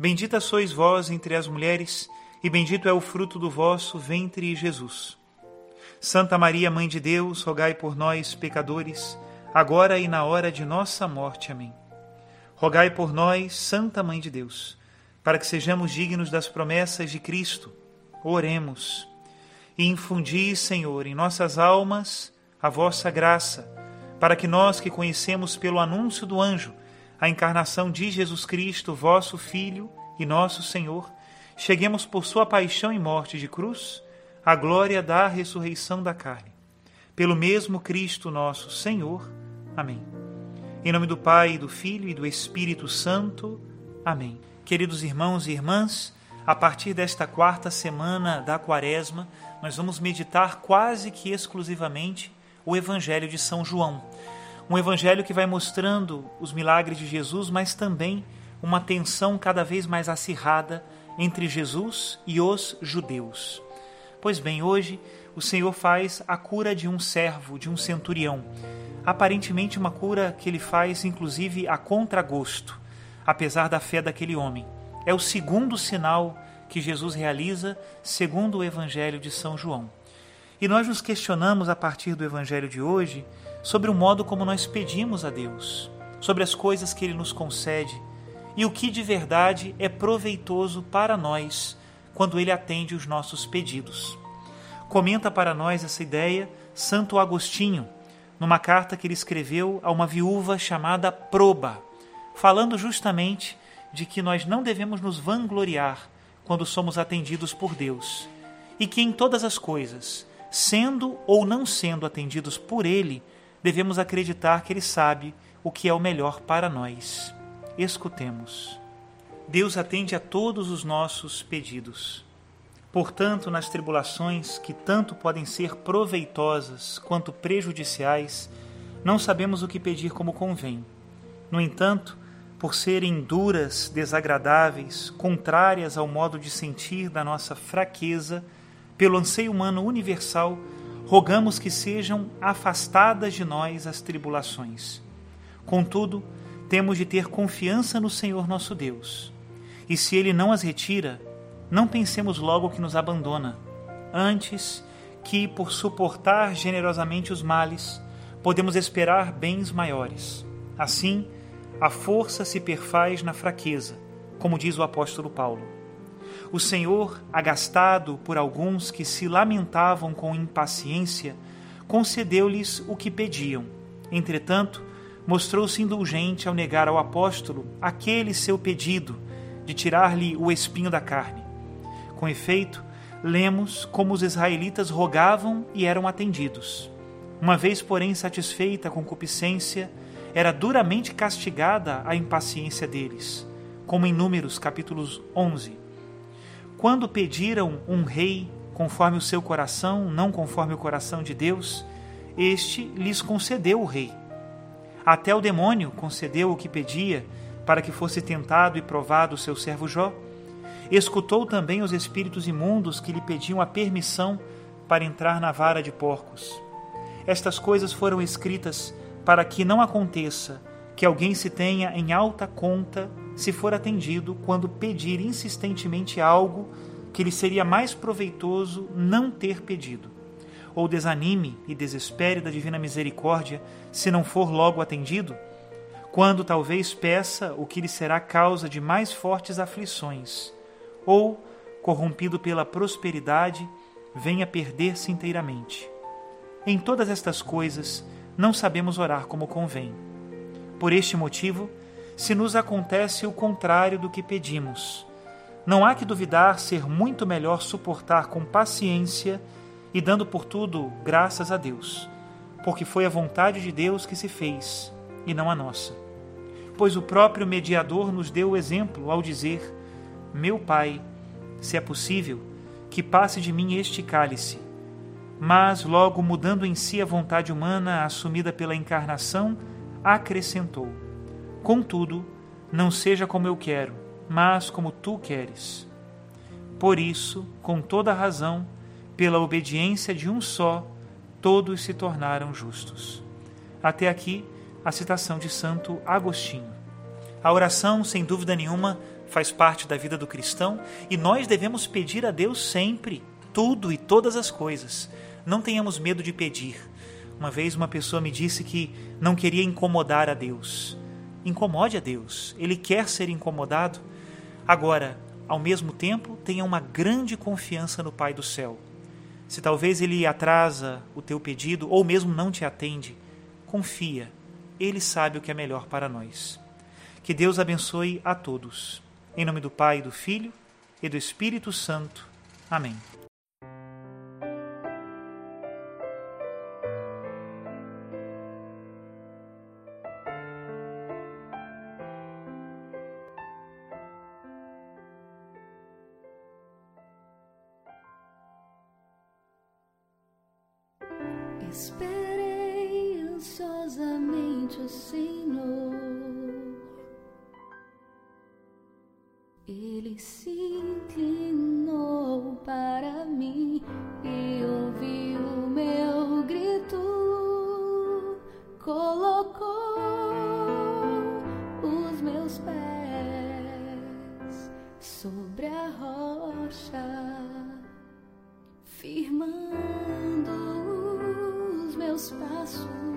Bendita sois vós entre as mulheres, e bendito é o fruto do vosso ventre, Jesus. Santa Maria, Mãe de Deus, rogai por nós, pecadores, agora e na hora de nossa morte. Amém. Rogai por nós, Santa Mãe de Deus, para que sejamos dignos das promessas de Cristo. Oremos e infundi, Senhor, em nossas almas a vossa graça, para que nós que conhecemos pelo anúncio do anjo a encarnação de Jesus Cristo, vosso Filho e nosso Senhor, cheguemos por sua paixão e morte de cruz à glória da ressurreição da carne. Pelo mesmo Cristo nosso Senhor. Amém. Em nome do Pai, do Filho e do Espírito Santo. Amém. Queridos irmãos e irmãs, a partir desta quarta semana da Quaresma, nós vamos meditar quase que exclusivamente o Evangelho de São João. Um evangelho que vai mostrando os milagres de Jesus, mas também uma tensão cada vez mais acirrada entre Jesus e os judeus. Pois bem, hoje o Senhor faz a cura de um servo, de um centurião. Aparentemente, uma cura que ele faz, inclusive, a contragosto, apesar da fé daquele homem. É o segundo sinal que Jesus realiza segundo o Evangelho de São João. E nós nos questionamos a partir do Evangelho de hoje sobre o modo como nós pedimos a Deus, sobre as coisas que Ele nos concede e o que de verdade é proveitoso para nós quando Ele atende os nossos pedidos. Comenta para nós essa ideia Santo Agostinho, numa carta que ele escreveu a uma viúva chamada Proba, falando justamente de que nós não devemos nos vangloriar quando somos atendidos por Deus, e que em todas as coisas, sendo ou não sendo atendidos por Ele, devemos acreditar que Ele sabe o que é o melhor para nós. Escutemos. Deus atende a todos os nossos pedidos. Portanto, nas tribulações que tanto podem ser proveitosas quanto prejudiciais, não sabemos o que pedir como convém. No entanto, por serem duras, desagradáveis, contrárias ao modo de sentir da nossa fraqueza, pelo anseio humano universal, rogamos que sejam afastadas de nós as tribulações. Contudo, temos de ter confiança no Senhor nosso Deus. E se Ele não as retira, não pensemos logo que nos abandona. Antes, que, por suportar generosamente os males, podemos esperar bens maiores. Assim, a força se perfaz na fraqueza, como diz o apóstolo Paulo. O Senhor, agastado por alguns que se lamentavam com impaciência, concedeu-lhes o que pediam. Entretanto, mostrou-se indulgente ao negar ao apóstolo aquele seu pedido de tirar-lhe o espinho da carne. Com efeito, lemos como os israelitas rogavam e eram atendidos. Uma vez, porém, satisfeita a concupiscência, era duramente castigada a impaciência deles, como em Números capítulos 11. Quando pediram um rei conforme o seu coração, não conforme o coração de Deus, este lhes concedeu o rei. Até o demônio concedeu o que pedia para que fosse tentado e provado o seu servo Jó. Escutou também os espíritos imundos que lhe pediam a permissão para entrar na vara de porcos. Estas coisas foram escritas para que não aconteça que alguém se tenha em alta conta se for atendido quando pedir insistentemente algo que lhe seria mais proveitoso não ter pedido, ou desanime e desespere da divina misericórdia se não for logo atendido, quando talvez peça o que lhe será causa de mais fortes aflições, ou, corrompido pela prosperidade, venha perder-se inteiramente. Em todas estas coisas, não sabemos orar como convém. Por este motivo, se nos acontece o contrário do que pedimos, não há que duvidar ser muito melhor suportar com paciência e dando por tudo graças a Deus, porque foi a vontade de Deus que se fez e não a nossa. Pois o próprio mediador nos deu o exemplo ao dizer: Meu Pai, se é possível, que passe de mim este cálice. Mas, logo mudando em si a vontade humana assumida pela encarnação, acrescentou: Contudo, não seja como eu quero, mas como tu queres. Por isso, com toda razão, pela obediência de um só, todos se tornaram justos. Até aqui, a citação de Santo Agostinho. A oração, sem dúvida nenhuma, faz parte da vida do cristão e nós devemos pedir a Deus sempre, tudo e todas as coisas. Não tenhamos medo de pedir. Uma vez uma pessoa me disse que não queria incomodar a Deus. Incomode a Deus, ele quer ser incomodado. Agora, ao mesmo tempo, tenha uma grande confiança no Pai do céu. Se talvez ele atrasa o teu pedido ou mesmo não te atende, confia, ele sabe o que é melhor para nós. Que Deus abençoe a todos. Em nome do Pai, do Filho e do Espírito Santo. Amém. Esperei ansiosamente o Senhor. Ele se inclinou para mim e ouviu o meu grito. Colocou os meus pés sobre a rocha, os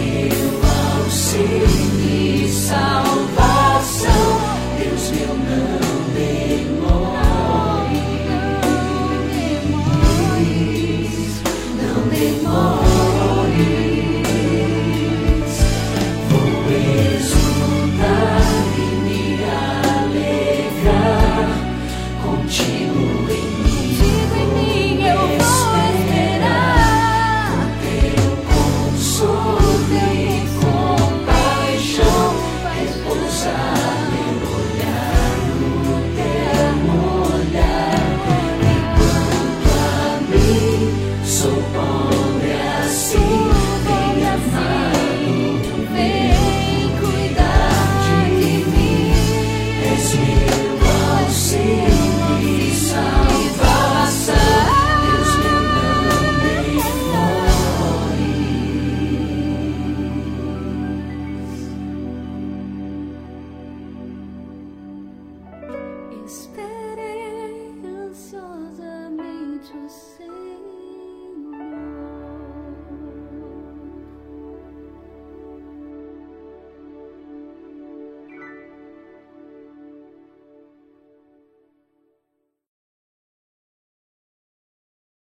will see me. space.